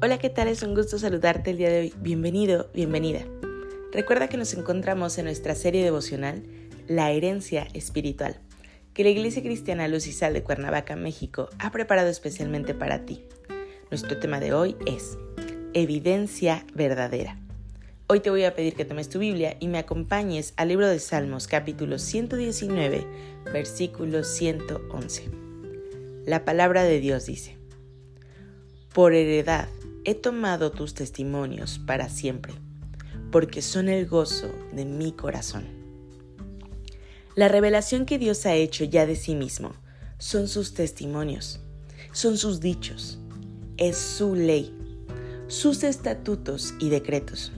Hola, ¿qué tal? Es un gusto saludarte el día de hoy. Bienvenido, bienvenida. Recuerda que nos encontramos en nuestra serie devocional La herencia espiritual, que la Iglesia Cristiana Luz y Sal de Cuernavaca, México, ha preparado especialmente para ti. Nuestro tema de hoy es Evidencia verdadera. Hoy te voy a pedir que tomes tu Biblia y me acompañes al libro de Salmos capítulo 119, versículo 111. La palabra de Dios dice, Por heredad he tomado tus testimonios para siempre, porque son el gozo de mi corazón. La revelación que Dios ha hecho ya de sí mismo son sus testimonios, son sus dichos, es su ley, sus estatutos y decretos.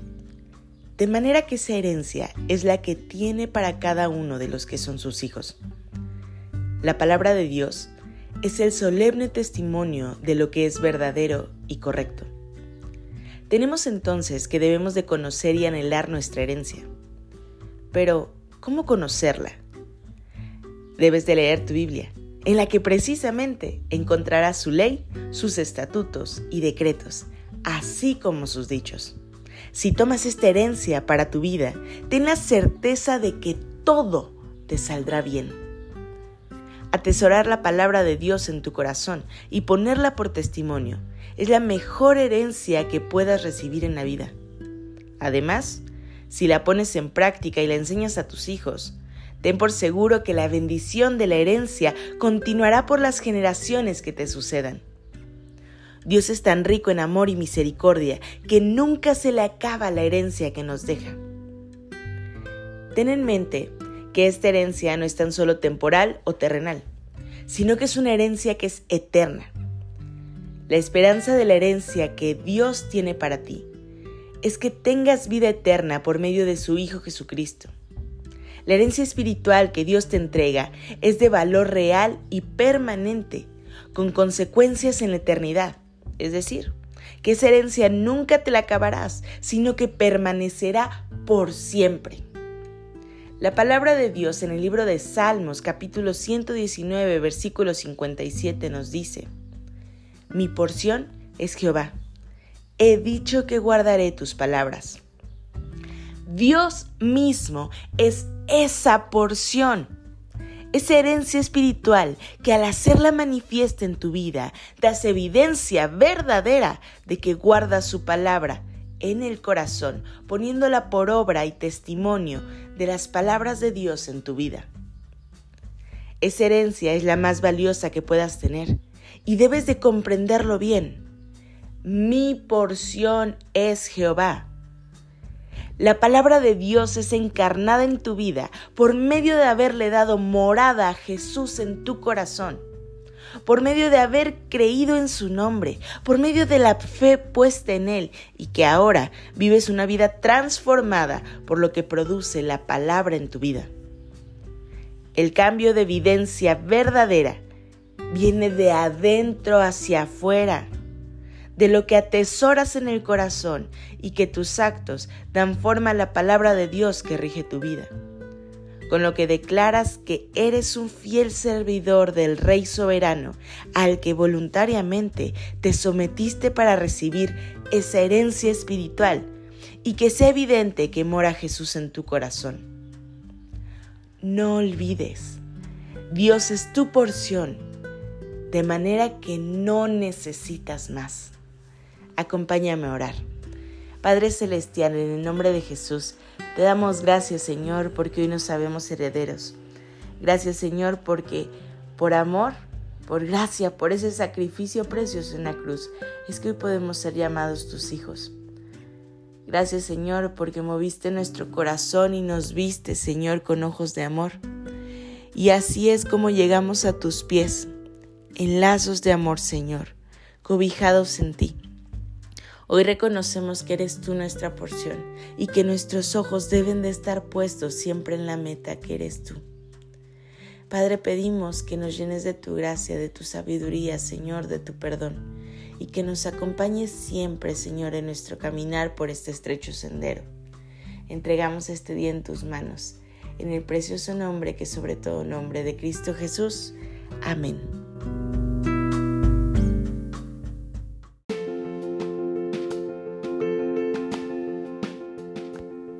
De manera que esa herencia es la que tiene para cada uno de los que son sus hijos. La palabra de Dios es el solemne testimonio de lo que es verdadero y correcto. Tenemos entonces que debemos de conocer y anhelar nuestra herencia. Pero, ¿cómo conocerla? Debes de leer tu Biblia, en la que precisamente encontrarás su ley, sus estatutos y decretos, así como sus dichos. Si tomas esta herencia para tu vida, ten la certeza de que todo te saldrá bien. Atesorar la palabra de Dios en tu corazón y ponerla por testimonio es la mejor herencia que puedas recibir en la vida. Además, si la pones en práctica y la enseñas a tus hijos, ten por seguro que la bendición de la herencia continuará por las generaciones que te sucedan. Dios es tan rico en amor y misericordia que nunca se le acaba la herencia que nos deja. Ten en mente que esta herencia no es tan solo temporal o terrenal, sino que es una herencia que es eterna. La esperanza de la herencia que Dios tiene para ti es que tengas vida eterna por medio de su Hijo Jesucristo. La herencia espiritual que Dios te entrega es de valor real y permanente, con consecuencias en la eternidad. Es decir, que esa herencia nunca te la acabarás, sino que permanecerá por siempre. La palabra de Dios en el libro de Salmos capítulo 119 versículo 57 nos dice, mi porción es Jehová. He dicho que guardaré tus palabras. Dios mismo es esa porción, esa herencia espiritual que al hacerla manifiesta en tu vida, das evidencia verdadera de que guardas su palabra en el corazón, poniéndola por obra y testimonio de las palabras de Dios en tu vida. Esa herencia es la más valiosa que puedas tener y debes de comprenderlo bien. Mi porción es Jehová. La palabra de Dios es encarnada en tu vida por medio de haberle dado morada a Jesús en tu corazón, por medio de haber creído en su nombre, por medio de la fe puesta en Él y que ahora vives una vida transformada por lo que produce la palabra en tu vida. El cambio de evidencia verdadera viene de adentro hacia afuera, de lo que atesoras en el corazón y que tus actos dan forma a la palabra de Dios que rige tu vida, con lo que declaras que eres un fiel servidor del Rey soberano al que voluntariamente te sometiste para recibir esa herencia espiritual y que sea evidente que mora Jesús en tu corazón. No olvides, Dios es tu porción de manera que no necesitas más. Acompáñame a orar. Padre Celestial, en el nombre de Jesús, te damos gracias Señor porque hoy nos sabemos herederos. Gracias Señor porque por amor, por gracia, por ese sacrificio precioso en la cruz, es que hoy podemos ser llamados tus hijos. Gracias Señor porque moviste nuestro corazón y nos viste Señor con ojos de amor. Y así es como llegamos a tus pies en lazos de amor, Señor, cobijados en ti. Hoy reconocemos que eres tú nuestra porción y que nuestros ojos deben de estar puestos siempre en la meta que eres tú. Padre, pedimos que nos llenes de tu gracia, de tu sabiduría, Señor, de tu perdón, y que nos acompañes siempre, Señor, en nuestro caminar por este estrecho sendero. Entregamos este día en tus manos, en el precioso nombre que sobre todo nombre de Cristo Jesús. Amén.